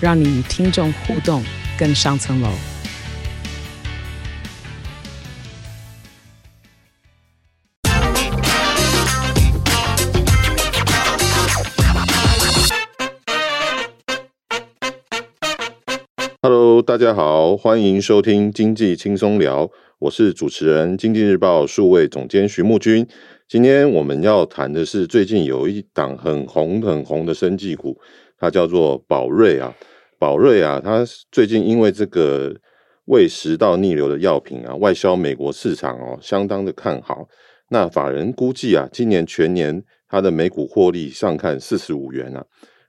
让你与听众互动更上层楼。Hello，大家好，欢迎收听经济轻松聊，我是主持人经济日报数位总监徐木君。今天我们要谈的是最近有一档很红很红的生技股，它叫做宝瑞啊。宝瑞啊，它最近因为这个胃食道逆流的药品啊，外销美国市场哦，相当的看好。那法人估计啊，今年全年它的每股获利上看四十五元啊。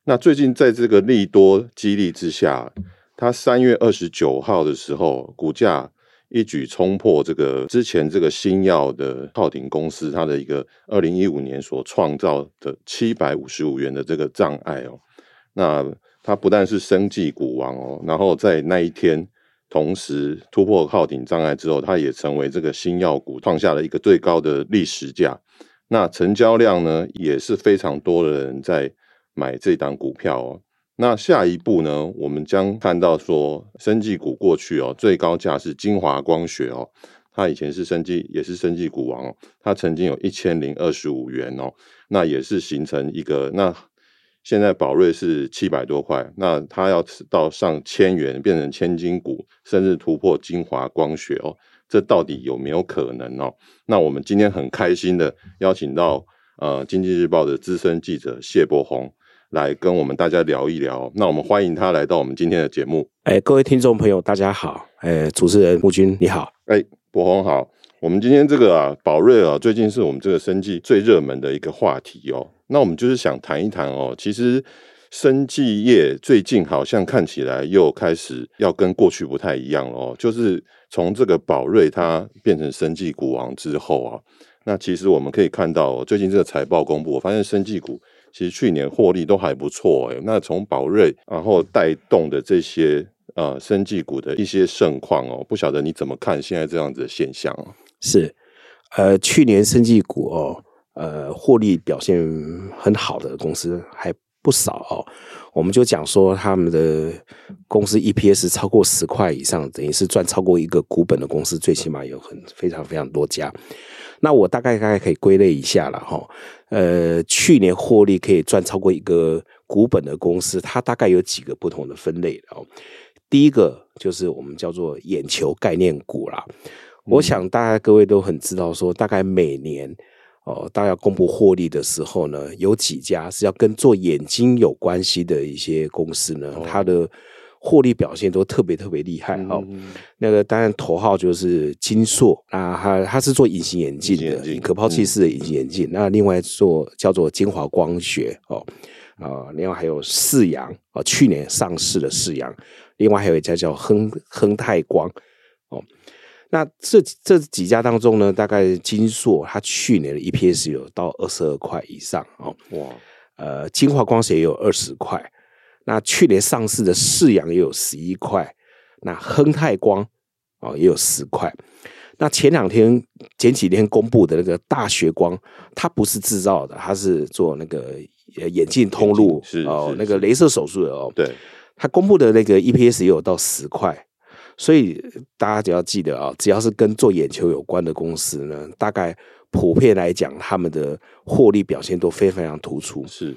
那最近在这个利多激励之下，它三月二十九号的时候，股价一举冲破这个之前这个新药的浩鼎公司它的一个二零一五年所创造的七百五十五元的这个障碍哦。那它不但是生技股王哦，然后在那一天同时突破浩鼎障碍之后，它也成为这个新药股创下了一个最高的历史价。那成交量呢，也是非常多的人在买这档股票哦。那下一步呢，我们将看到说，生技股过去哦，最高价是晶华光学哦，它以前是生技，也是生技股王哦，它曾经有一千零二十五元哦，那也是形成一个，那现在宝瑞是七百多块，那它要到上千元变成千金股，甚至突破精华光学哦，这到底有没有可能哦？那我们今天很开心的邀请到呃经济日报的资深记者谢伯宏。来跟我们大家聊一聊，那我们欢迎他来到我们今天的节目。哎，各位听众朋友，大家好。哎，主持人木君你好。哎，伯宏好。我们今天这个啊，宝瑞啊，最近是我们这个生计最热门的一个话题哦。那我们就是想谈一谈哦，其实生技业最近好像看起来又开始要跟过去不太一样哦。就是从这个宝瑞它变成生技股王之后啊，那其实我们可以看到，最近这个财报公布，我发现生技股。其实去年获利都还不错哎，那从宝瑞然后带动的这些呃生技股的一些盛况哦，不晓得你怎么看现在这样子的现象？是，呃，去年生技股哦，呃，获利表现很好的公司还不少哦。我们就讲说他们的公司 EPS 超过十块以上，等于是赚超过一个股本的公司，最起码有很非常非常多家。那我大概大概可以归类一下了哈，呃，去年获利可以赚超过一个股本的公司，它大概有几个不同的分类哦。第一个就是我们叫做眼球概念股啦。我想大家各位都很知道，说大概每年哦，大家要公布获利的时候呢，有几家是要跟做眼睛有关系的一些公司呢，它的。获利表现都特别特别厉害哦。那个当然头号就是金硕啊，它它是做隐形眼镜的，可抛弃式的隐形眼镜。那另外做叫做精华光学哦，啊，另外还有四阳哦，去年上市的四阳。另外还有一家叫亨亨泰光哦。那这这几家当中呢，大概金硕它去年的 EPS 有到二十二块以上哦。哇，呃，金华光学也有二十块。那去年上市的世阳也有十一块，那亨泰光哦也有十块。那前两天前几天公布的那个大学光，它不是制造的，它是做那个眼镜通路哦，那个镭射手术的哦。对，它公布的那个 EPS 也有到十块，所以大家只要记得啊，只要是跟做眼球有关的公司呢，大概普遍来讲，他们的获利表现都非常非常突出。是。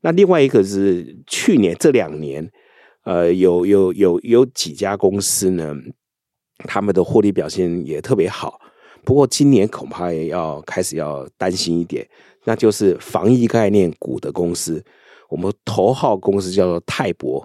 那另外一个是去年这两年，呃，有有有有几家公司呢，他们的获利表现也特别好。不过今年恐怕也要开始要担心一点，那就是防疫概念股的公司。我们头号公司叫做泰博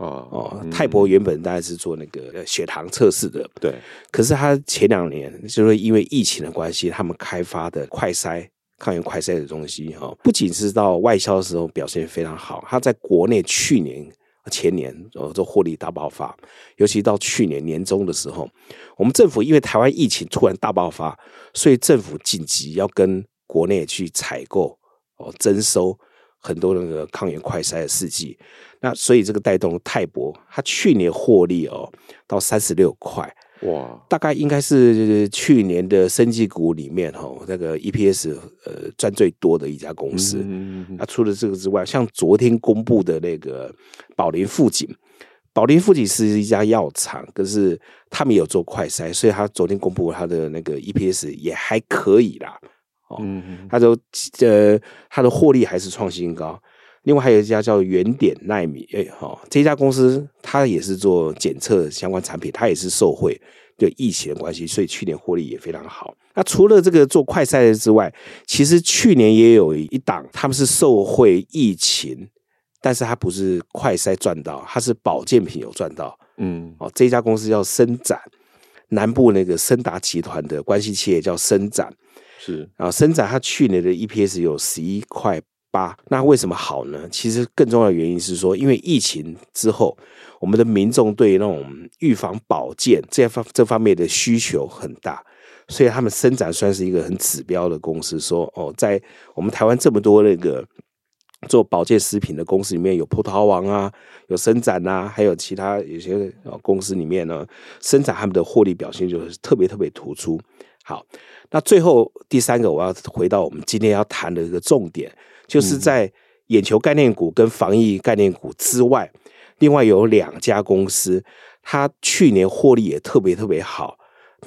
哦哦，泰博原本大概是做那个血糖测试的，对。可是他前两年就是因为疫情的关系，他们开发的快筛。抗原快筛的东西哈，不仅是到外销的时候表现非常好，他在国内去年前年哦，这获利大爆发，尤其到去年年中的时候，我们政府因为台湾疫情突然大爆发，所以政府紧急要跟国内去采购哦，征收很多那个抗原快筛的试剂，那所以这个带动泰博，它去年获利哦到三十六块。哇，大概应该是去年的生技股里面哈，那个 EPS 呃赚最多的一家公司。那、嗯嗯啊、除了这个之外，像昨天公布的那个宝林富锦，宝林富锦是一家药厂，可是他们有做快筛，所以他昨天公布他的那个 EPS 也还可以啦。哦，嗯、他说呃，他的获利还是创新高。另外还有一家叫原点奈米，哎，哈，这家公司它也是做检测相关产品，它也是受惠对疫情的关系，所以去年获利也非常好。那除了这个做快筛的之外，其实去年也有一档，他们是受惠疫情，但是它不是快筛赚到，它是保健品有赚到。嗯，哦，这家公司叫生展，南部那个森达集团的关系企业叫生展，是啊，生展它去年的 EPS 有十一块。八，那为什么好呢？其实更重要的原因是说，因为疫情之后，我们的民众对那种预防保健这方这方面的需求很大，所以他们生展算是一个很指标的公司。说哦，在我们台湾这么多那个做保健食品的公司里面，有葡萄王啊，有生展啊，还有其他有些公司里面呢，生展他们的获利表现就是特别特别突出。好，那最后第三个，我要回到我们今天要谈的一个重点。就是在眼球概念股跟防疫概念股之外，另外有两家公司，它去年获利也特别特别好。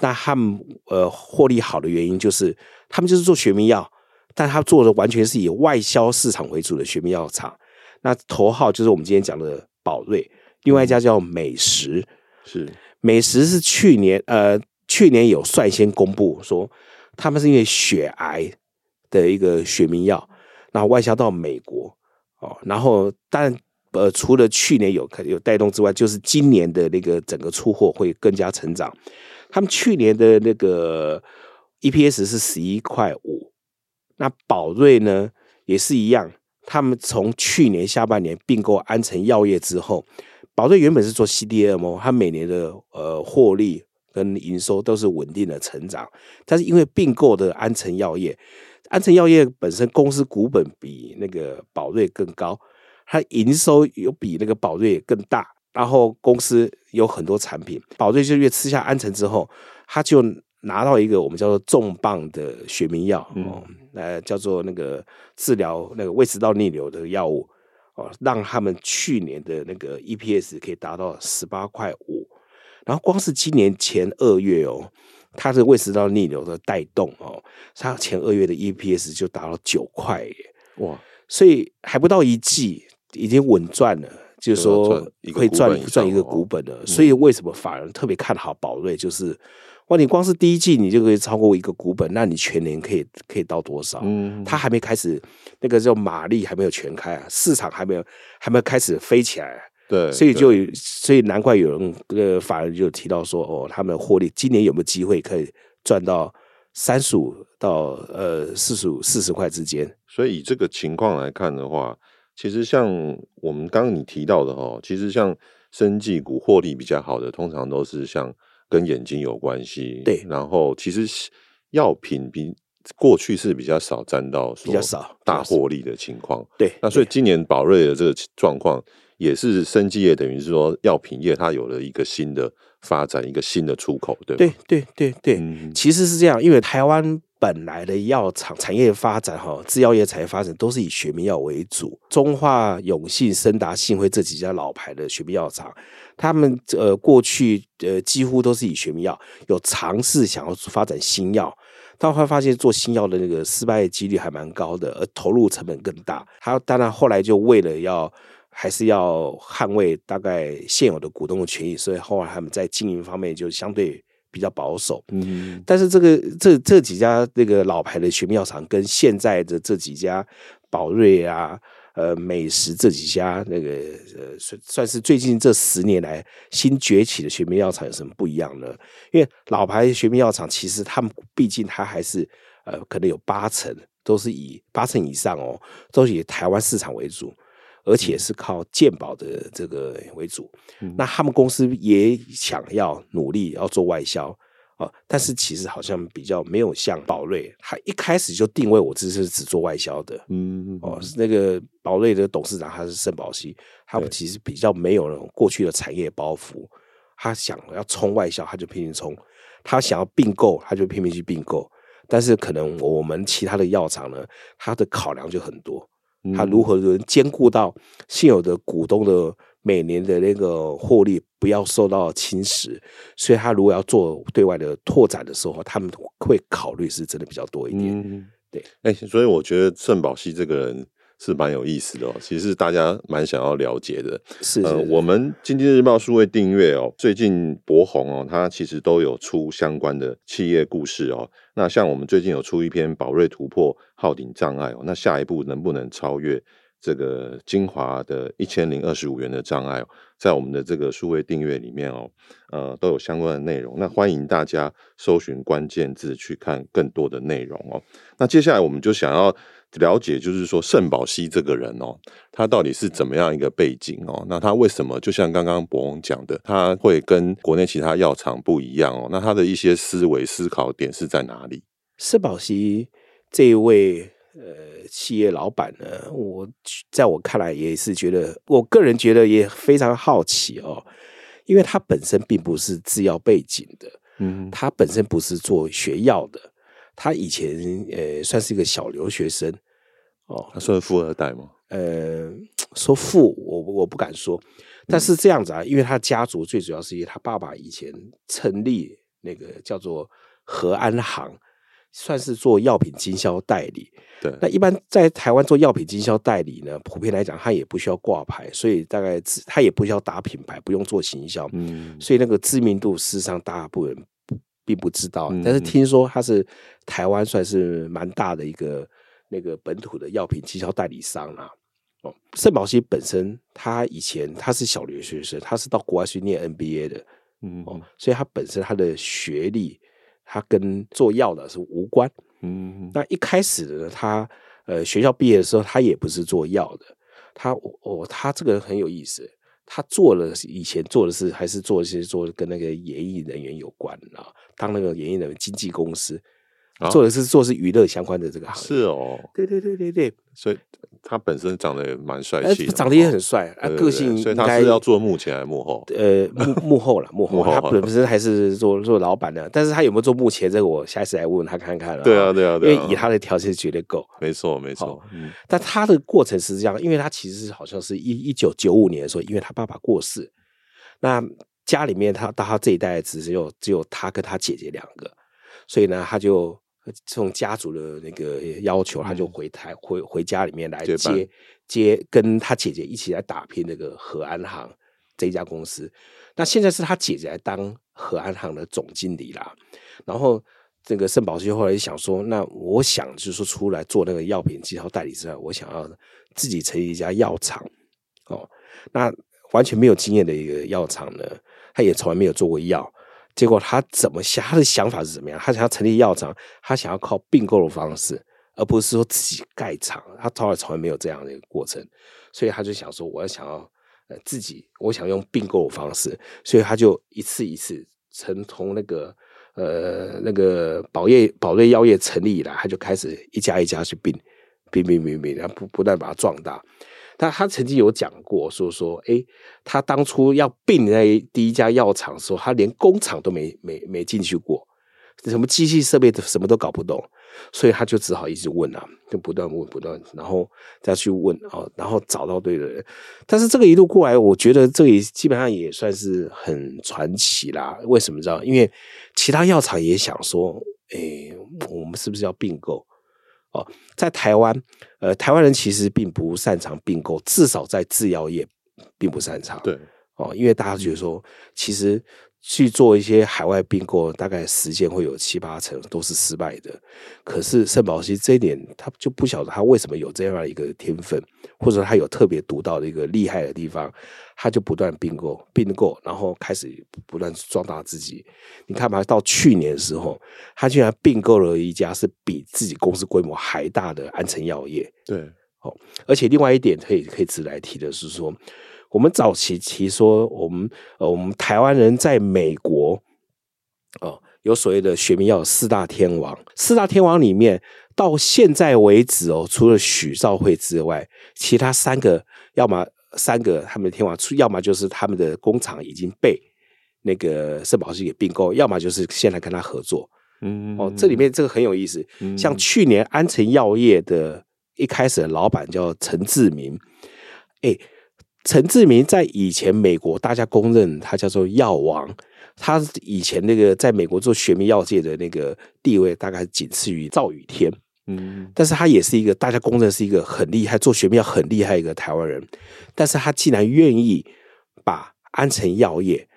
那他们呃获利好的原因就是，他们就是做学名药，但他做的完全是以外销市场为主的学名药厂。那头号就是我们今天讲的宝瑞，另外一家叫美食，是美食是去年呃去年有率先公布说，他们是因为血癌的一个学名药。然后外销到美国哦，然后但呃，除了去年有有带动之外，就是今年的那个整个出货会更加成长。他们去年的那个 EPS 是十一块五，那宝瑞呢也是一样，他们从去年下半年并购安诚药业之后，宝瑞原本是做 CDMO，它每年的呃获利跟营收都是稳定的成长，但是因为并购的安诚药业。安诚药业本身公司股本比那个宝瑞更高，它营收有比那个宝瑞更大，然后公司有很多产品，宝瑞就越吃下安诚之后，他就拿到一个我们叫做重磅的学名药，哦，呃，叫做那个治疗那个胃食道逆流的药物，哦，让他们去年的那个 EPS 可以达到十八块五，然后光是今年前二月哦。它是胃食道逆流的带动哦，它前二月的 EPS 就达到九块耶，哇！所以还不到一季，已经稳赚了，就是说会赚赚一个股本了。所以为什么法人特别看好宝瑞？就是哇，你光是第一季你就可以超过一个股本，那你全年可以可以到多少？嗯，它还没开始，那个叫马力还没有全开啊，市场还没有还没有开始飞起来。对，所以就所以难怪有人呃，法人就提到说，哦，他们获利今年有没有机会可以赚到三十五到呃四十五四十块之间？所以以这个情况来看的话，其实像我们刚刚你提到的哈，其实像生技股获利比较好的，通常都是像跟眼睛有关系。对，然后其实药品比过去是比较少沾到比较少大获利的情况。对，那所以今年宝瑞的这个状况。也是生技业，等于是说药品业，它有了一个新的发展，一个新的出口，对对对对对，嗯、其实是这样，因为台湾本来的药厂产业发展哈，制药业产业发展都是以学名药为主，中化、永信、森达、信辉这几家老牌的学名药厂，他们呃过去呃几乎都是以学名药，有尝试想要发展新药，但会发现做新药的那个失败几率还蛮高的，而投入成本更大。还有当然后来就为了要还是要捍卫大概现有的股东的权益，所以后来他们在经营方面就相对比较保守。嗯，但是这个这这几家那个老牌的学名药厂跟现在的这几家宝瑞啊、呃美食这几家那个呃算算是最近这十年来新崛起的学名药厂有什么不一样呢？因为老牌学名药厂其实他们毕竟它还是呃可能有八成都是以八成以上哦，都是以台湾市场为主。而且是靠健保的这个为主。嗯、那他们公司也想要努力要做外销。啊，但是其实好像比较没有像宝瑞，他一开始就定位我这是只做外销的，嗯，哦，那个宝瑞的董事长他是盛宝熙，他们其实比较没有那种过去的产业包袱，他想要冲外销，他就拼命冲；他想要并购，他就拼命去并购。但是可能我们其他的药厂呢，他的考量就很多，他如何能兼顾到现有的股东的。每年的那个获利不要受到侵蚀，所以他如果要做对外的拓展的时候，他们会考虑是真的比较多一点。嗯、对，哎、欸，所以我觉得圣保熹这个人是蛮有意思的哦，其实大家蛮想要了解的。是，是，是，呃，我们经济日报数位订阅哦，最近博鸿哦，它其实都有出相关的企业故事哦。那像我们最近有出一篇宝瑞突破号顶障碍哦，那下一步能不能超越？这个精华的一千零二十五元的障碍，在我们的这个数位订阅里面哦，呃，都有相关的内容。那欢迎大家搜寻关键字去看更多的内容哦。那接下来我们就想要了解，就是说圣保熹这个人哦，他到底是怎么样一个背景哦？那他为什么就像刚刚博鸿讲的，他会跟国内其他药厂不一样哦？那他的一些思维思考点是在哪里？圣保熹这一位。呃，企业老板呢，我在我看来也是觉得，我个人觉得也非常好奇哦，因为他本身并不是制药背景的，嗯，他本身不是做学药的，他以前呃算是一个小留学生哦，他算富二代吗？呃，说富我我不敢说，但是这样子啊，因为他家族最主要是因为他爸爸以前成立那个叫做和安行。算是做药品经销代理，对。那一般在台湾做药品经销代理呢，普遍来讲，他也不需要挂牌，所以大概他也不需要打品牌，不用做行销，嗯。所以那个知名度，事实上大部分人并不知道。但是听说他是台湾算是蛮大的一个那个本土的药品经销代理商啦。哦，圣保西本身他以前他是小留学生，他是到国外去念 NBA 的，嗯。哦，所以他本身他的学历。他跟做药的是无关，嗯，那一开始呢，他呃学校毕业的时候，他也不是做药的，他哦，他这个人很有意思，他做了以前做的事还是做一些做跟那个演艺人员有关啊，当那个演艺人员经纪公司。做的是做的是娱乐相关的这个行业，是哦，对对对对对，所以他本身长得也蛮帅气，长得也很帅啊，个性，所以他是要做幕前还是幕后？呃，幕幕后了，幕后，他本身还是做做老板的，但是他有没有做幕前？这个我下一次来问问他看看了。对啊，对啊，对，因为以他的条件绝对够，没错，没错。嗯，但他的过程是这样，因为他其实好像是一一九九五年的时候，因为他爸爸过世，那家里面他到他这一代只有只有他跟他姐姐两个，所以呢，他就。从家族的那个要求，他就回台、嗯、回回家里面来接接跟他姐姐一起来打拼那个和安行这一家公司。那现在是他姐姐来当和安行的总经理啦。然后这个圣保熹后来想说，那我想就是说出来做那个药品经销代理之外，我想要自己成立一家药厂哦。那完全没有经验的一个药厂呢，他也从来没有做过药。结果他怎么想？他的想法是怎么样？他想要成立药厂，他想要靠并购的方式，而不是说自己盖厂。他从来从来没有这样的一个过程，所以他就想说，我要想要呃自己，我想用并购的方式，所以他就一次一次从从那个呃那个宝业宝瑞药业成立以来，他就开始一家一家去并并并并并，然后不不断把它壮大。他他曾经有讲过，说说，哎、他当初要并那第一家药厂的时候，他连工厂都没没没进去过，什么机器设备什么都搞不懂，所以他就只好一直问啊，就不断问不断，然后再去问哦，然后找到对的人。但是这个一路过来，我觉得这也基本上也算是很传奇啦。为什么知道？因为其他药厂也想说，哎、我们是不是要并购？哦，在台湾，呃，台湾人其实并不擅长并购，至少在制药业并不擅长。对，哦，因为大家觉得说，其实。去做一些海外并购，大概时间会有七八成都是失败的。可是圣保西这一点，他就不晓得他为什么有这样一个天分，或者他有特别独到的一个厉害的地方，他就不断并购并购，然后开始不断壮大自己。你看嘛，到去年的时候，他居然并购了一家是比自己公司规模还大的安诚药业。对，哦，而且另外一点可以可以值得来提的是说，我们早期提说我们呃我们台湾人在美国哦有所谓的学名药四大天王，四大天王里面到现在为止哦，除了许兆辉之外，其他三个要么三个他们的天王，要么就是他们的工厂已经被那个圣保希给并购，要么就是现在跟他合作。嗯，哦，这里面这个很有意思。嗯、像去年安诚药业的一开始的老板叫陈志明，哎，陈志明在以前美国大家公认他叫做药王，他以前那个在美国做学名药界的那个地位大概仅次于赵宇天。嗯，但是他也是一个大家公认是一个很厉害做学名药很厉害一个台湾人，但是他竟然愿意把安诚药业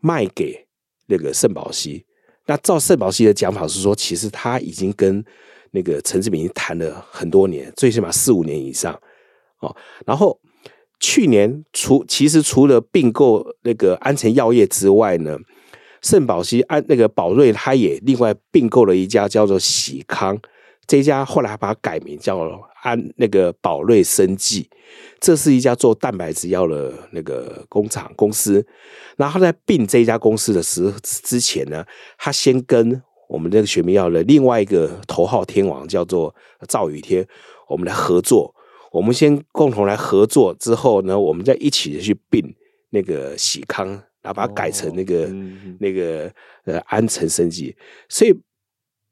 卖给那个圣保西。那照圣保西的讲法是说，其实他已经跟那个陈志明谈了很多年，最起码四五年以上哦。然后去年除其实除了并购那个安诚药业之外呢，圣保希安那个宝瑞他也另外并购了一家叫做喜康，这一家后来把它改名叫安那个宝瑞生技。这是一家做蛋白质药的那个工厂公司，然后在并这家公司的时之前呢，他先跟我们这个学名药的另外一个头号天王叫做赵宇天，我们来合作，我们先共同来合作之后呢，我们再一起去并那个喜康，然后把它改成那个、哦嗯、那个呃安诚生技，所以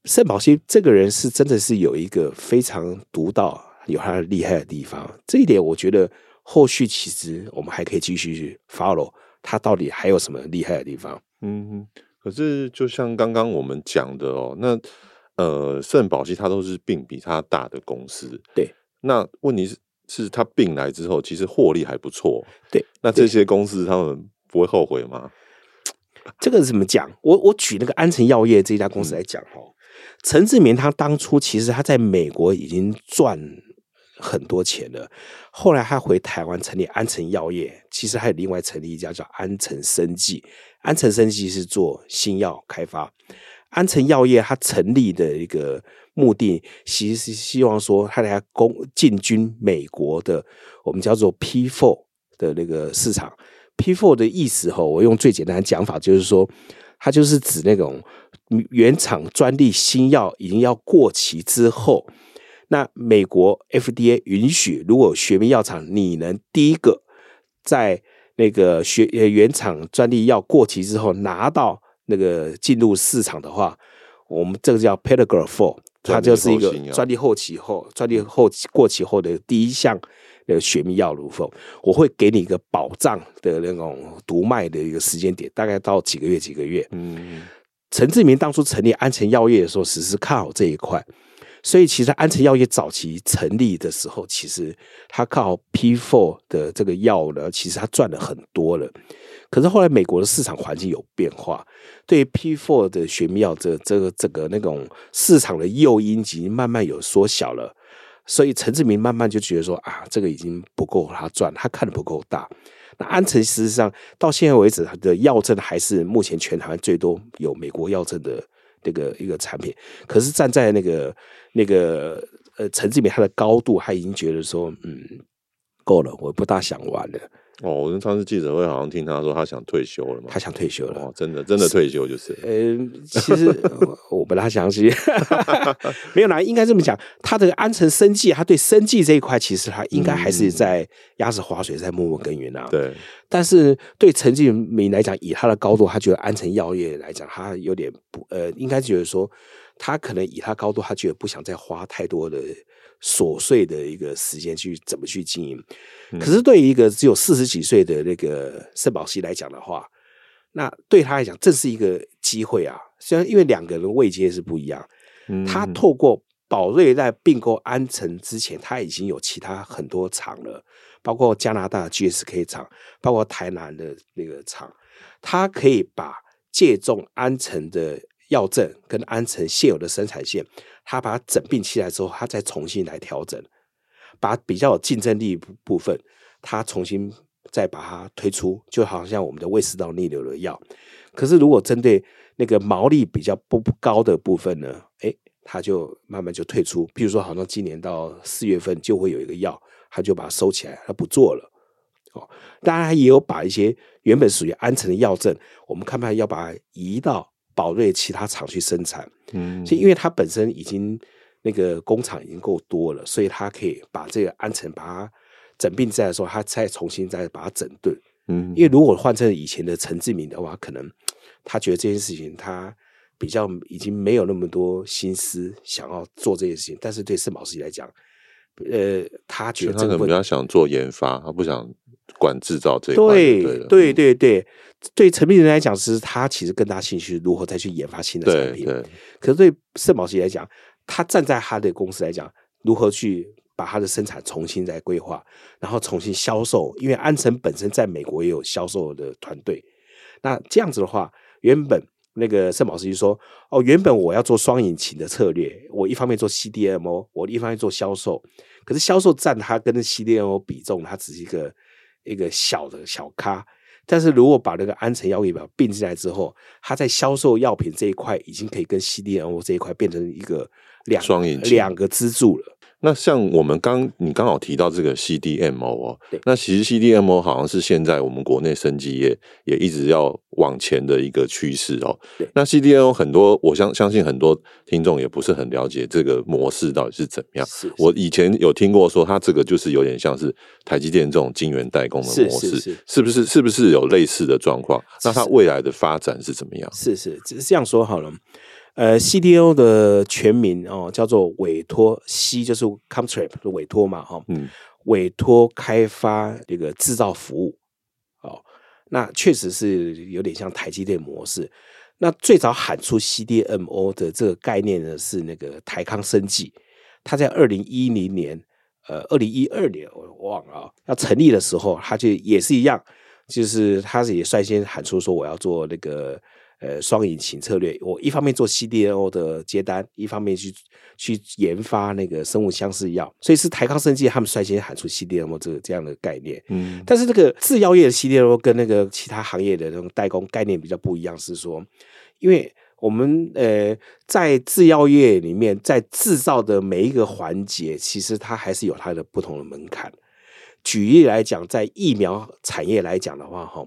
圣保西这个人是真的是有一个非常独到。有他的厉害的地方，这一点我觉得后续其实我们还可以继续去 follow 他到底还有什么厉害的地方。嗯，可是就像刚刚我们讲的哦，那呃圣保西他都是并比他大的公司，对。那问题是，是他并来之后，其实获利还不错，对。那这些公司他们不会后悔吗？这个是怎么讲？我我举那个安诚药业这家公司来讲哦，陈、嗯、志明他当初其实他在美国已经赚。很多钱了，后来他回台湾成立安诚药业，其实还有另外成立一家叫安诚生技。安诚生技是做新药开发，安诚药业它成立的一个目的，其实是希望说他来攻进军美国的我们叫做 P four 的那个市场。P4 的意思哈，我用最简单的讲法就是说，它就是指那种原厂专利新药已经要过期之后。那美国 FDA 允许，如果学名药厂你能第一个在那个学呃原厂专利药过期之后拿到那个进入市场的话，我们这个叫 Paragraph Four，它就是一个专利后期后专利后期过期后的第一项那个学名药如凤，我会给你一个保障的那种独卖的一个时间点，大概到几个月几个月。嗯，陈志明当初成立安诚药业的时候，只是看好这一块。所以，其实安诚药业早期成立的时候，其实他靠 P four 的这个药呢，其实他赚了很多了。可是后来美国的市场环境有变化，对于 P4 的学名药这这个这个那种市场的诱因已经慢慢有缩小了。所以陈志明慢慢就觉得说啊，这个已经不够他赚，他看的不够大。那安诚事实上到现在为止，他的药证还是目前全台湾最多有美国药证的那个一个产品。可是站在那个那个呃，陈志明他的高度，他已经觉得说，嗯，够了，我不大想玩了。哦，我跟上次记者会好像听他说，他想退休了嘛。他想退休了，哦，真的，真的退休就是。呃，其实我不大相信，没有啦，应该这么讲，他的安诚生计，他对生计这一块，其实他应该还是在鸭子划水，在默默耕耘啊。对。但是对陈志明来讲，以他的高度，他觉得安诚药业来讲，他有点不呃，应该觉得说。他可能以他高度，他觉得不想再花太多的琐碎的一个时间去怎么去经营。可是对于一个只有四十几岁的那个圣保西来讲的话，那对他来讲这是一个机会啊。虽然因为两个人位阶是不一样，他透过宝瑞在并购安诚之前，他已经有其他很多厂了，包括加拿大 GSK 厂，包括台南的那个厂，他可以把借重安诚的。药证跟安诚现有的生产线，他把它整并起来之后，他再重新来调整，把比较有竞争力部分，他重新再把它推出，就好像我们的胃食道逆流的药。可是如果针对那个毛利比较不高的部分呢？诶，他就慢慢就退出。比如说，好像今年到四月份就会有一个药，他就把它收起来，他不做了。哦，当然也有把一些原本属于安诚的药证，我们看看要把它移到宝瑞其他厂去生产。嗯，所以因为它本身已经那个工厂已经够多了，所以它可以把这个安城把它整并在的时候，它再重新再把它整顿。嗯，因为如果换成以前的陈志明的话，可能他觉得这件事情他比较已经没有那么多心思想要做这件事情，但是对圣保时来讲，呃，他觉得这个他可能比较想做研发，他不想管制造这一块。对对对对，对陈明仁来讲，是他其实更大兴趣如何再去研发新的产品。可是对圣保时来讲，他站在他的公司来讲，如何去。把它的生产重新再规划，然后重新销售，因为安诚本身在美国也有销售的团队。那这样子的话，原本那个圣保时就说：“哦，原本我要做双引擎的策略，我一方面做 CDMO，我一方面做销售。可是销售占它跟 CDMO 比重，它只是一个一个小的小咖。但是如果把那个安诚药业表并进来之后，它在销售药品这一块，已经可以跟 CDMO 这一块变成一个两双引擎两个支柱了。”那像我们刚你刚好提到这个 CDMO 哦，那其实 CDMO 好像是现在我们国内生技业也一直要往前的一个趋势哦。那 CDMO 很多，我相相信很多听众也不是很了解这个模式到底是怎么样。是是我以前有听过说，它这个就是有点像是台积电这种晶圆代工的模式，是，是，是，是不是？是不是有类似的状况？那它未来的发展是怎么样？是是，只是这样说好了。呃，CDMO 的全名哦，叫做委托 C，就是 contract 委托嘛，哈、哦，嗯，委托开发这个制造服务，哦，那确实是有点像台积电模式。那最早喊出 CDMO 的这个概念呢，是那个台康生技，他在二零一零年，呃，二零一二年我忘了啊，要成立的时候，他就也是一样，就是他是也率先喊出说我要做那个。呃，双引擎策略，我一方面做 CDNO 的接单，一方面去去研发那个生物相似药，所以是台康生技他们率先喊出 CDNO 这个这样的概念。嗯，但是这个制药业的 CDNO 跟那个其他行业的那种代工概念比较不一样，是说，因为我们呃在制药业里面，在制造的每一个环节，其实它还是有它的不同的门槛。举例来讲，在疫苗产业来讲的话，哈，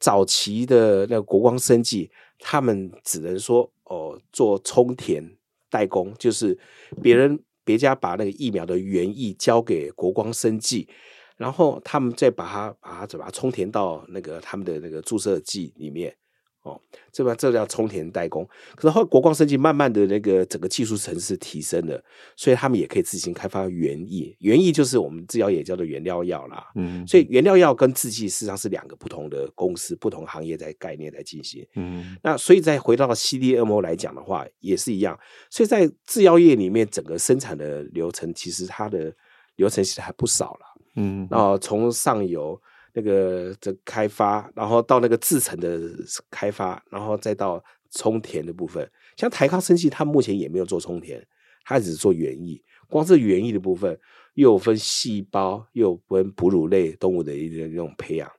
早期的那个国光生技。他们只能说哦，做充填代工，就是别人别家把那个疫苗的原液交给国光生技，然后他们再把它把它怎么充填到那个他们的那个注射剂里面。哦，这边这叫充填代工，可是后来国光生技慢慢的那个整个技术层次提升了，所以他们也可以自行开发原液，原液就是我们制药也叫做原料药啦。嗯，所以原料药跟制剂事实上是两个不同的公司、不同行业在概念在进行。嗯，那所以再回到 CDMO 来讲的话，也是一样。所以在制药业里面，整个生产的流程其实它的流程其实还不少了。嗯，然后从上游。那个的开发，然后到那个制成的开发，然后再到充填的部分。像台康生技，它目前也没有做充填，它只是做园艺。光是园艺的部分，又有分细胞，又有分哺乳类动物的一种培养，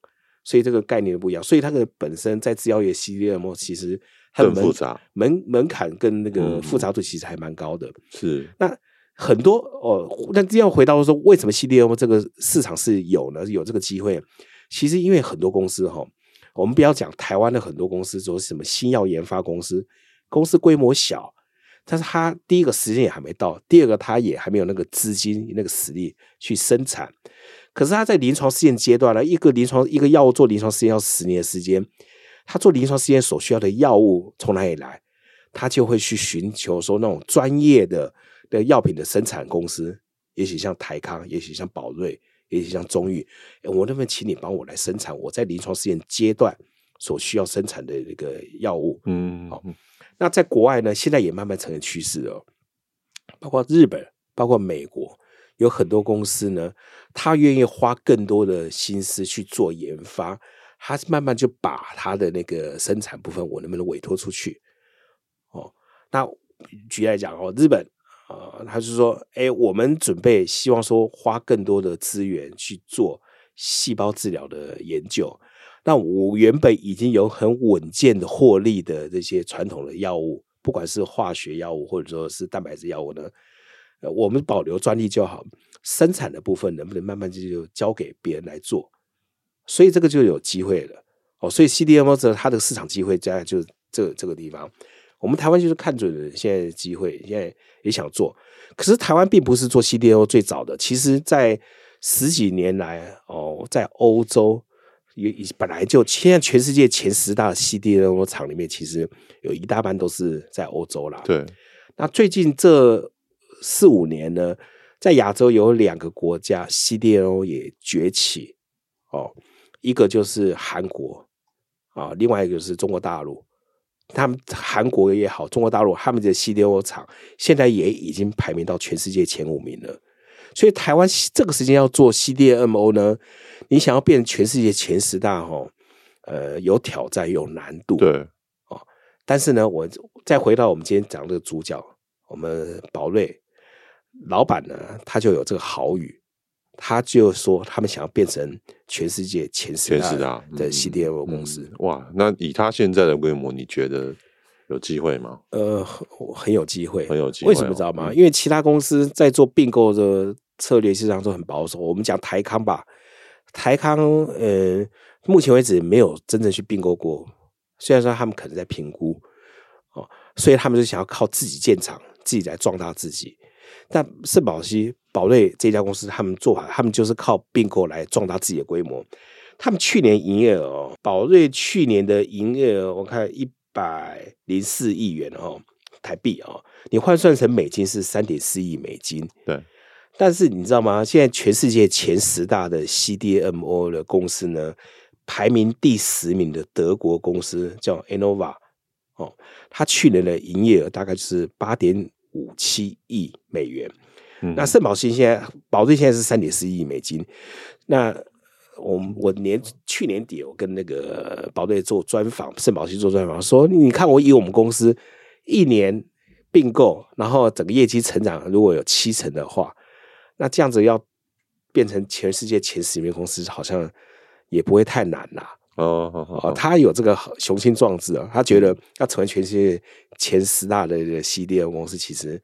所以这个概念不一样。所以它的本身在制药业 CDMO 其实它的门复杂门门槛跟那个复杂度其实还蛮高的。嗯、是那。很多哦，那这样回到说，为什么 CDMO 这个市场是有呢？有这个机会，其实因为很多公司哈，我们不要讲台湾的很多公司，说什么新药研发公司，公司规模小，但是它第一个时间也还没到，第二个它也还没有那个资金、那个实力去生产。可是它在临床试验阶段呢，一个临床一个药物做临床试验要十年的时间，它做临床试验所需要的药物从哪里来？它就会去寻求说那种专业的。的药品的生产公司，也许像台康，也许像宝瑞，也许像中裕，我能不能请你帮我来生产我在临床试验阶段所需要生产的那个药物？嗯，好。那在国外呢，现在也慢慢成为趋势哦。包括日本，包括美国，有很多公司呢，他愿意花更多的心思去做研发，他慢慢就把他的那个生产部分，我能不能委托出去？哦，那举例来讲哦，日本。呃，他是说，哎，我们准备希望说花更多的资源去做细胞治疗的研究。那我原本已经有很稳健的获利的这些传统的药物，不管是化学药物或者说是蛋白质药物呢，呃，我们保留专利就好，生产的部分能不能慢慢就就交给别人来做？所以这个就有机会了哦。所以 CDMO 这它的市场机会在就这这个地方，我们台湾就是看准了现在的机会，现在也想做。可是台湾并不是做 CDMO 最早的，其实在十几年来哦，在欧洲。也本来就现在全世界前十大 CDMO 厂里面，其实有一大半都是在欧洲啦。对，那最近这四五年呢，在亚洲有两个国家 CDMO 也崛起哦，一个就是韩国啊，另外一个就是中国大陆。他们韩国也好，中国大陆他们的 CDMO 厂现在也已经排名到全世界前五名了。所以台湾这个时间要做 CDMO 呢，你想要变全世界前十大哦，呃，有挑战，有难度。对，哦，但是呢，我再回到我们今天讲的主角，我们宝瑞老板呢，他就有这个好语，他就说他们想要变成全世界前十大的 CDMO 公司。嗯。哇，那以他现在的规模，你觉得？有机会吗？呃，很有机会，很有机会。为什么知道吗？嗯、因为其他公司在做并购的策略，实际上都很保守。我们讲台康吧，台康呃，目前为止没有真正去并购过。虽然说他们可能在评估哦，所以他们就想要靠自己建厂，自己来壮大自己。但圣宝熙、宝瑞这家公司，他们做法，他们就是靠并购来壮大自己的规模。他们去年营业额，宝瑞去年的营业额，我看一。百零四亿元哦，台币哦，你换算成美金是三点四亿美金。对，但是你知道吗？现在全世界前十大的 CDMO 的公司呢，排名第十名的德国公司叫 Anova 哦，它去年的营业额大概就是八点五七亿美元。嗯、那圣宝熙现在保瑞现在是三点四亿美金，那。我我年去年底，我跟那个宝瑞做专访，圣宝熙做专访，说你看我以我们公司一年并购，然后整个业绩成长如果有七成的话，那这样子要变成全世界前十名公司，好像也不会太难啦。哦哦哦，他有这个雄心壮志啊，他觉得要成为全世界前十大的 CDMO 公司，其实。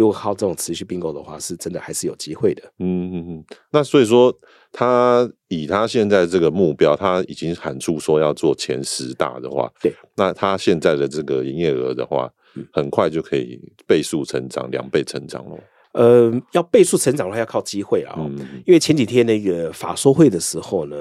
如果靠这种持续并购的话，是真的还是有机会的。嗯嗯嗯。那所以说，他以他现在这个目标，他已经喊出说要做前十大的话，对。那他现在的这个营业额的话，很快就可以倍数成长，两倍成长了。呃，要倍数成长的话，要靠机会啊。嗯。因为前几天那个法说会的时候呢，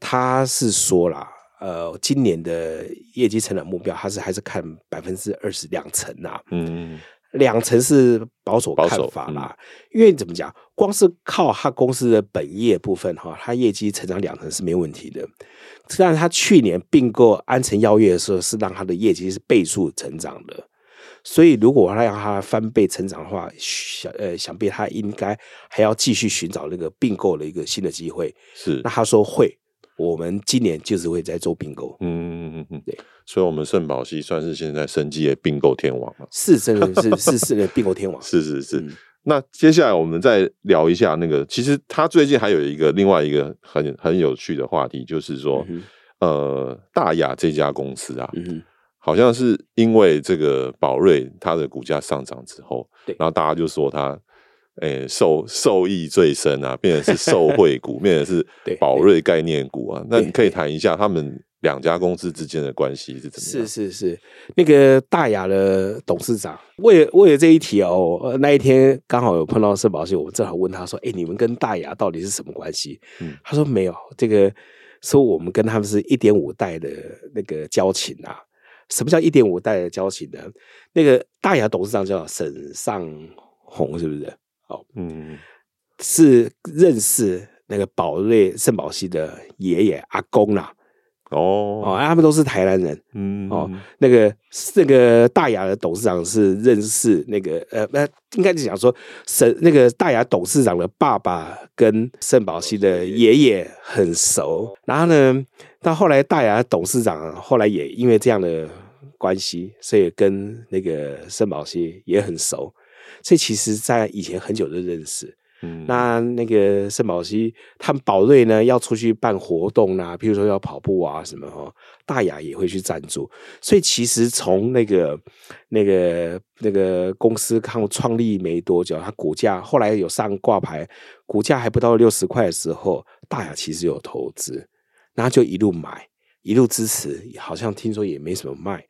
他是说啦，呃，今年的业绩成长目标，他是还是看百分之二十两成啊。嗯。两成是保守看法啦，嗯、因为怎么讲，光是靠他公司的本业部分哈，他业绩成长两成是没问题的。但是他去年并购安诚药业的时候，是让他的业绩是倍数成长的。所以如果他让他翻倍成长的话，想呃想必他应该还要继续寻找那个并购的一个新的机会。是，那他说会。我们今年就是会在做并购，嗯嗯嗯嗯，对，所以，我们圣宝熙算是现在生技的并购天王了，是真的是是是的并购天王，是是是。嗯、那接下来我们再聊一下那个，其实他最近还有一个另外一个很很有趣的话题，就是说，嗯、呃，大亚这家公司啊，嗯、好像是因为这个宝瑞它的股价上涨之后，对，然后大家就说它。哎、欸，受受益最深啊，变成是受 惠股，变成是宝瑞概念股啊。那你可以谈一下他们两家公司之间的关系是怎么样？是是是，那个大雅的董事长为了为了这一题哦，那一天刚好有碰到社保系，我们正好问他说：“哎、欸，你们跟大雅到底是什么关系？”嗯，他说没有，这个说我们跟他们是一点五代的那个交情啊。什么叫一点五代的交情呢？那个大雅董事长叫沈尚红，是不是？哦，嗯，是认识那个宝瑞圣保西的爷爷阿公啦，哦哦，他们都是台南人，嗯哦，那个那个大雅的董事长是认识那个呃，那应该是讲说，沈那个大雅董事长的爸爸跟圣宝熙的爷爷很熟，然后呢，到后来大雅董事长后来也因为这样的关系，所以跟那个圣宝熙也很熟。所以其实，在以前很久就认识，嗯，那那个圣保西他们宝瑞呢要出去办活动啊，譬如说要跑步啊什么哈，大雅也会去赞助。所以其实从那个那个那个公司刚创立没多久，它股价后来有上挂牌，股价还不到六十块的时候，大雅其实有投资，然后就一路买，一路支持，好像听说也没什么卖。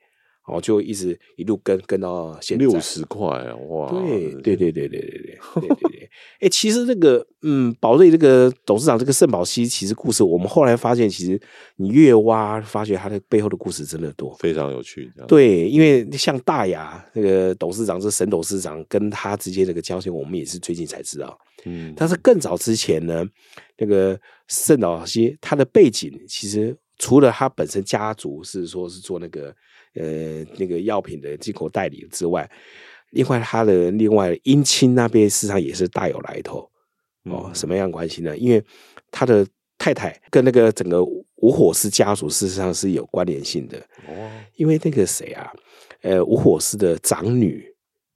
哦，就一直一路跟跟到现在六十块啊！哇，对对对对对对对对对对。哎，其实这个嗯，宝瑞这个董事长这个圣保溪，其实故事我们后来发现，其实你越挖，发觉他的背后的故事真的多，非常有趣。对，因为像大雅那个董事长，这沈董事长跟他之间这个交情，我们也是最近才知道。嗯，但是更早之前呢，那个圣保溪他的背景，其实除了他本身家族是说是做那个。呃，那个药品的进口代理之外，另外他的另外姻亲那边事实上也是大有来头哦。什么样关系呢？因为他的太太跟那个整个吴火狮家族事实上是有关联性的哦。因为那个谁啊，呃，吴火狮的长女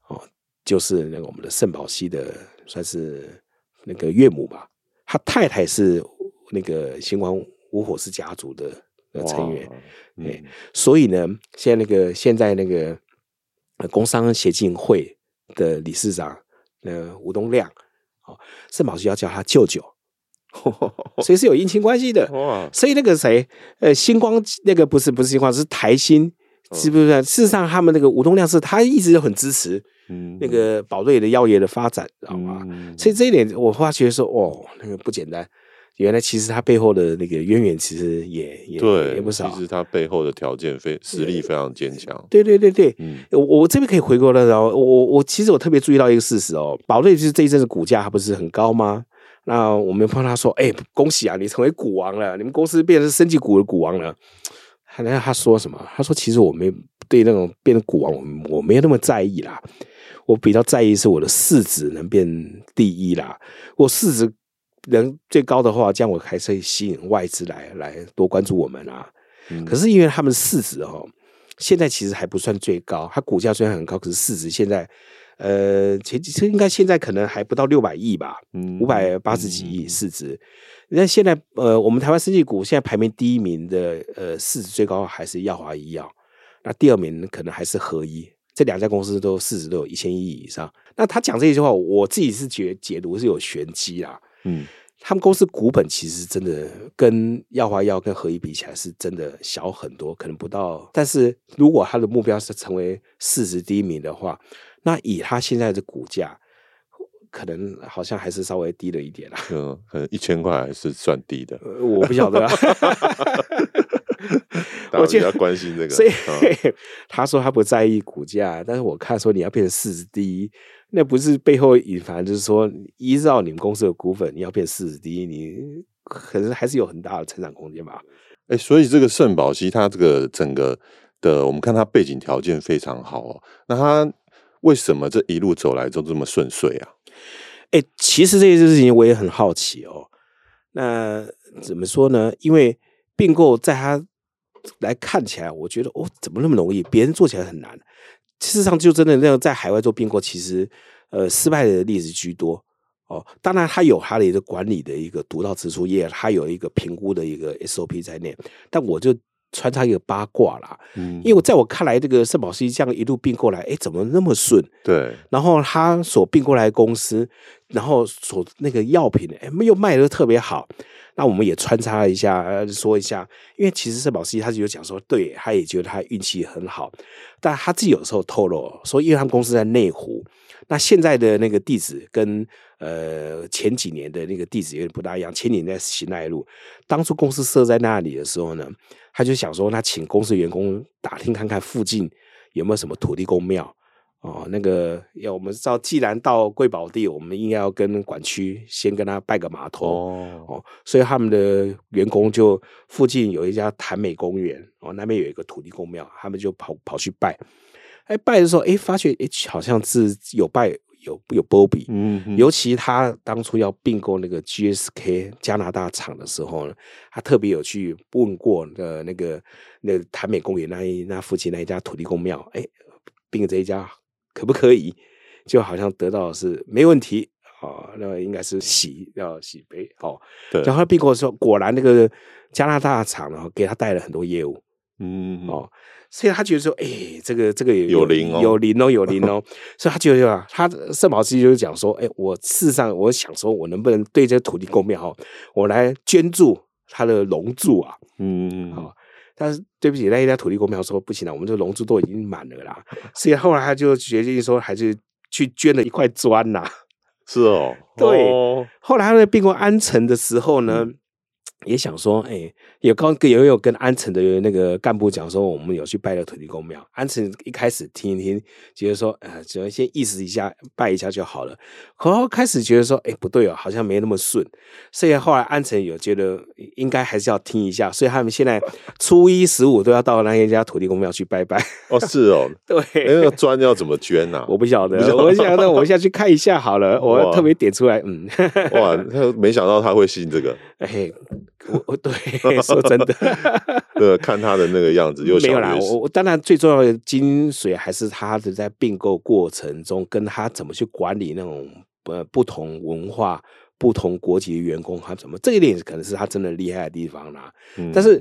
哦，就是那个我们的圣保西的算是那个岳母吧。他太太是那个新光吴火狮家族的。的成员，嗯，所以呢，现在那个现在那个工商协进会的理事长，呃，吴东亮，哦，圣保溪要叫他舅舅，所以是有姻亲关系的。所以那个谁，呃，星光那个不是不是星光，是台新，是不是？事实上，他们那个吴东亮是他一直都很支持，嗯，那个宝瑞的药业的发展，知道吗？所以这一点我发觉说，哦，那个不简单。原来其实他背后的那个渊源其实也也对也不少。其实他背后的条件非实力非常坚强。对对对对，嗯，我我这边可以回过来然后我我其实我特别注意到一个事实哦，宝瑞就是这一阵子股价还不是很高吗？那我们帮他说，哎，恭喜啊，你成为股王了，你们公司变成升级股的股王了。那他说什么？他说其实我没对那种变成股王，我我没有那么在意啦，我比较在意是我的市值能变第一啦，我市值。人最高的话，这样我还是会吸引外资来来多关注我们啊。嗯、可是因为他们市值哦，现在其实还不算最高，它股价虽然很高，可是市值现在呃，前几次应该现在可能还不到六百亿吧，五百八十几亿市值。那、嗯、现在呃，我们台湾生技股现在排名第一名的呃，市值最高还是耀华医药，那第二名可能还是合一，这两家公司都市值都有一千亿以上。那他讲这一句话，我自己是觉得解读是有玄机啦。嗯，他们公司股本其实真的跟耀华药跟合一比起来是真的小很多，可能不到。但是如果他的目标是成为市值第一名的话，那以他现在的股价，可能好像还是稍微低了一点啦。嗯，可能一千块还是算低的。我不晓得啊。我比较关心这个，所以、嗯、他说他不在意股价，但是我看说你要变成四十第一。那不是背后隐含，就是说，依照你们公司的股份，你要变四十第一，你可能还是有很大的成长空间吧？哎、欸，所以这个圣保溪，它这个整个的，我们看它背景条件非常好哦。那它为什么这一路走来都这么顺遂啊？哎、欸，其实这件事情我也很好奇哦。那怎么说呢？因为并购在它来看起来，我觉得哦，怎么那么容易？别人做起来很难。事实上，就真的那种在海外做并购，其实呃失败的例子居多哦。当然，它有它的一个管理的一个独到之处，也它有一个评估的一个 SOP 在内。但我就穿插一个八卦啦，嗯，因为在我看来，这个圣保西这样一路并过来，哎，怎么那么顺？对。然后他所并过来的公司，然后所那个药品，哎，又卖的特别好。那我们也穿插一下，说一下，因为其实圣保司机他就有讲说，对，他也觉得他运气很好，但他自己有时候透露说，因为他们公司在内湖，那现在的那个地址跟呃前几年的那个地址有点不大一样，前几年在新奈路，当初公司设在那里的时候呢，他就想说，他请公司员工打听看看附近有没有什么土地公庙。哦，那个要我们知道，既然到贵宝地，我们应该要跟管区先跟他拜个码头哦，哦，所以他们的员工就附近有一家潭美公园哦，那边有一个土地公庙，他们就跑跑去拜。哎，拜的时候，哎，发觉哎，好像是有拜有有波比，嗯哼，尤其他当初要并购那个 GSK 加拿大厂的时候呢，他特别有去问过的那个那个潭美公园那一那附近那一家土地公庙，哎，并这一家。可不可以？就好像得到的是没问题哦，那应该是喜要喜杯哦。对，然后并购的时候，果然那个加拿大厂呢，给他带了很多业务，嗯哦，所以他觉得说，哎，这个这个有有灵哦，有灵哦，有灵哦，所以他觉得啊，他圣保斯就是讲说，哎，我事实上我想说，我能不能对这个土地公庙哈，我来捐助他的龙柱啊，嗯，好。但是对不起，那一家土地公庙说不行了，我们这个龙珠都已经满了啦。所以后来他就决定说，还是去捐了一块砖呐。是哦，对。哦、后来他在并购安城的时候呢。嗯也想说，哎、欸，有刚也有跟安城的那个干部讲说，我们有去拜了土地公庙。安城一开始听一听，觉得说，呃，只要先意思一下，拜一下就好了。然后开始觉得说，哎、欸，不对哦，好像没那么顺。所以后来安城有觉得应该还是要听一下，所以他们现在初一十五都要到那一家土地公庙去拜拜。哦，是哦，对，那个砖要怎么捐啊？我不晓得，我想那我下去看一下好了，我特别点出来，嗯，哇，他没想到他会信这个，哎、欸。我我 对说真的 对，看他的那个样子又没有啦。我我当然最重要的精髓还是他的在并购过程中，跟他怎么去管理那种呃不同文化、不同国籍的员工，他怎么这一点可能是他真的厉害的地方啦。嗯、但是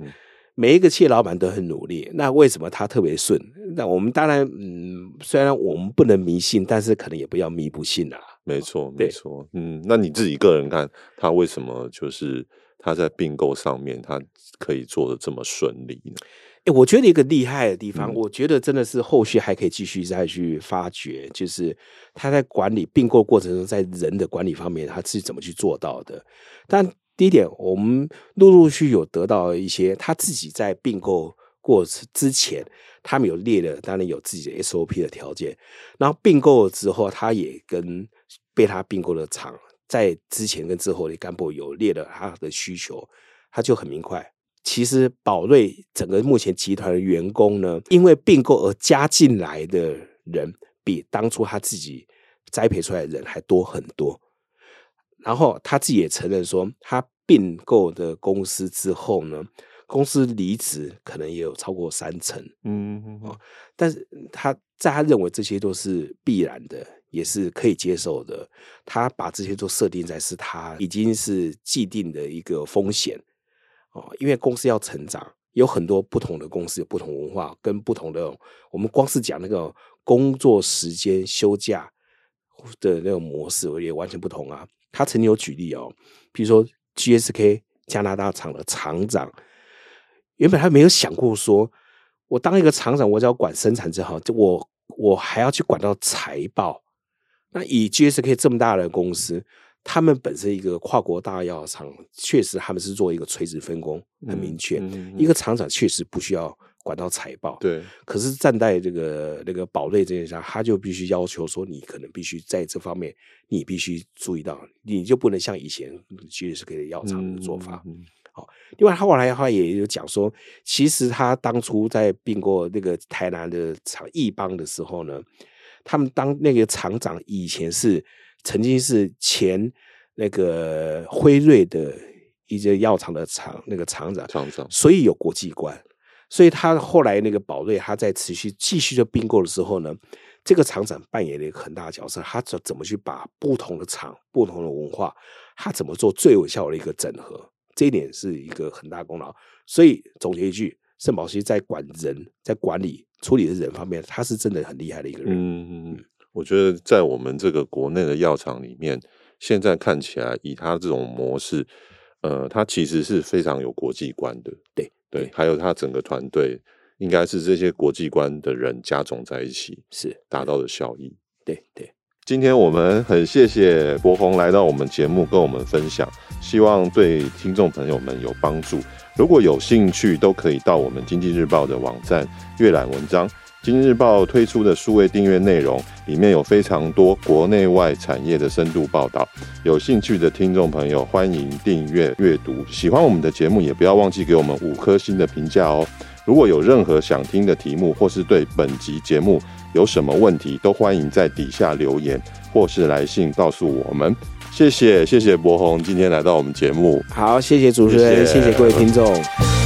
每一个企业老板都很努力，那为什么他特别顺？那我们当然嗯，虽然我们不能迷信，但是可能也不要迷不信啦。没错，没错。嗯，那你自己个人看他为什么就是？他在并购上面，他可以做的这么顺利呢？哎、欸，我觉得一个厉害的地方，嗯、我觉得真的是后续还可以继续再去发掘，就是他在管理并购过程中，在人的管理方面，他是怎么去做到的。但第一点，我们陆陆续续有得到一些他自己在并购过程之前，他们有列了，当然有自己的 SOP 的条件。然后并购了之后，他也跟被他并购的厂。在之前跟之后的干部有列了他的需求，他就很明快。其实宝瑞整个目前集团的员工呢，因为并购而加进来的人，比当初他自己栽培出来的人还多很多。然后他自己也承认说，他并购的公司之后呢，公司离职可能也有超过三成。嗯，但是他在他认为这些都是必然的。也是可以接受的。他把这些都设定在是他已经是既定的一个风险哦，因为公司要成长，有很多不同的公司，有不同文化跟不同的。我们光是讲那个工作时间、休假的那种模式，我也完全不同啊。他曾经有举例哦，比如说 GSK 加拿大厂的厂长，原本他没有想过说，我当一个厂长，我只要管生产就好，就我我还要去管到财报。那以 GSK 这么大的公司，他们本身一个跨国大药厂，确实他们是做一个垂直分工，很明确。一个厂长确实不需要管到财报，对。可是站在这个那个宝瑞这边上，他就必须要求说，你可能必须在这方面，你必须注意到，你就不能像以前 GSK 的药厂的做法。另外他后来的话也有讲说，其实他当初在并购那个台南的厂义邦的时候呢。他们当那个厂长以前是曾经是前那个辉瑞的一些药厂的厂那个厂长，厂长，所以有国际观。所以他后来那个宝瑞，他在持续继续的并购的时候呢，这个厂长扮演了一个很大的角色。他怎怎么去把不同的厂、不同的文化，他怎么做最有效的一个整合，这一点是一个很大功劳。所以总结一句，圣保希在管人，在管理。处理的人方面，他是真的很厉害的一个人。嗯，我觉得在我们这个国内的药厂里面，现在看起来以他这种模式，呃，他其实是非常有国际观的。对对，对，还有他整个团队，应该是这些国际观的人加总在一起，是达到的效益。对对。今天我们很谢谢柏宏来到我们节目跟我们分享，希望对听众朋友们有帮助。如果有兴趣，都可以到我们经济日报的网站阅览文章。经济日报推出的数位订阅内容里面有非常多国内外产业的深度报道，有兴趣的听众朋友欢迎订阅阅读。喜欢我们的节目，也不要忘记给我们五颗星的评价哦。如果有任何想听的题目，或是对本集节目有什么问题，都欢迎在底下留言，或是来信告诉我们。谢谢，谢谢博宏今天来到我们节目。好，谢谢主持人，谢谢，谢谢各位听众。